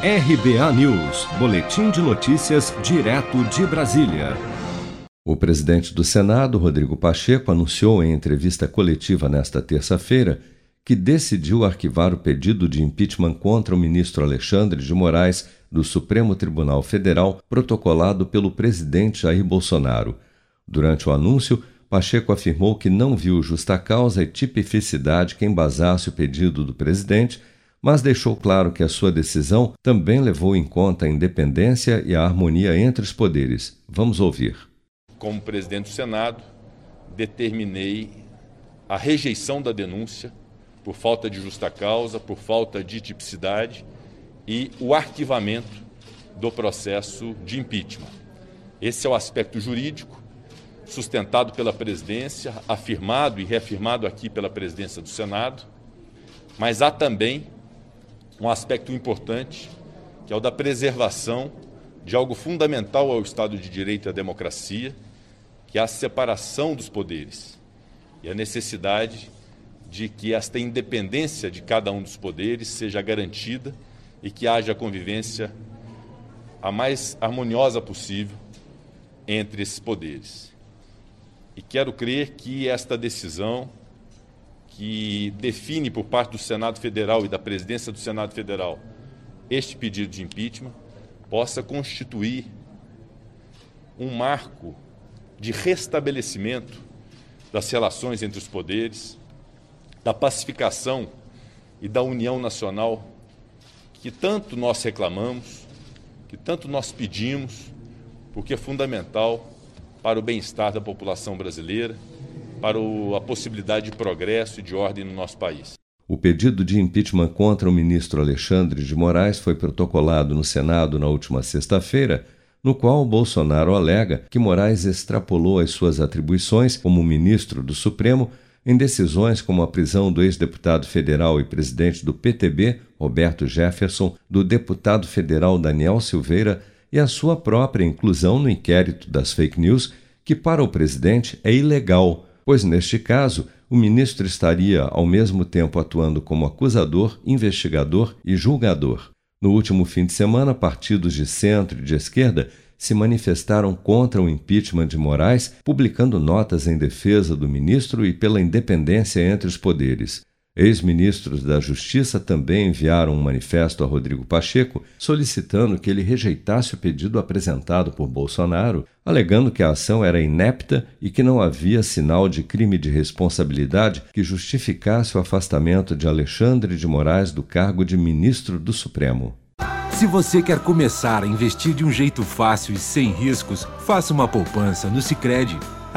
RBA News, Boletim de Notícias, direto de Brasília. O presidente do Senado, Rodrigo Pacheco, anunciou em entrevista coletiva nesta terça-feira que decidiu arquivar o pedido de impeachment contra o ministro Alexandre de Moraes do Supremo Tribunal Federal, protocolado pelo presidente Jair Bolsonaro. Durante o anúncio, Pacheco afirmou que não viu justa causa e tipificidade que embasasse o pedido do presidente mas deixou claro que a sua decisão também levou em conta a independência e a harmonia entre os poderes. Vamos ouvir. Como presidente do Senado, determinei a rejeição da denúncia por falta de justa causa, por falta de tipicidade e o arquivamento do processo de impeachment. Esse é o aspecto jurídico sustentado pela presidência, afirmado e reafirmado aqui pela presidência do Senado, mas há também um aspecto importante, que é o da preservação de algo fundamental ao Estado de Direito e à democracia, que é a separação dos poderes e a necessidade de que esta independência de cada um dos poderes seja garantida e que haja convivência a mais harmoniosa possível entre esses poderes. E quero crer que esta decisão que define por parte do Senado Federal e da presidência do Senado Federal este pedido de impeachment possa constituir um marco de restabelecimento das relações entre os poderes, da pacificação e da união nacional que tanto nós reclamamos, que tanto nós pedimos, porque é fundamental para o bem-estar da população brasileira para a possibilidade de progresso e de ordem no nosso país. O pedido de impeachment contra o ministro Alexandre de Moraes foi protocolado no Senado na última sexta-feira, no qual Bolsonaro alega que Moraes extrapolou as suas atribuições como ministro do Supremo em decisões como a prisão do ex-deputado federal e presidente do PTB, Roberto Jefferson, do deputado federal Daniel Silveira e a sua própria inclusão no inquérito das fake news, que para o presidente é ilegal pois neste caso o ministro estaria ao mesmo tempo atuando como acusador, investigador e julgador. No último fim de semana, partidos de centro e de esquerda se manifestaram contra o impeachment de Moraes, publicando notas em defesa do ministro e pela independência entre os poderes. Ex-ministros da Justiça também enviaram um manifesto a Rodrigo Pacheco solicitando que ele rejeitasse o pedido apresentado por Bolsonaro, alegando que a ação era inepta e que não havia sinal de crime de responsabilidade que justificasse o afastamento de Alexandre de Moraes do cargo de ministro do Supremo. Se você quer começar a investir de um jeito fácil e sem riscos, faça uma poupança no Sicredi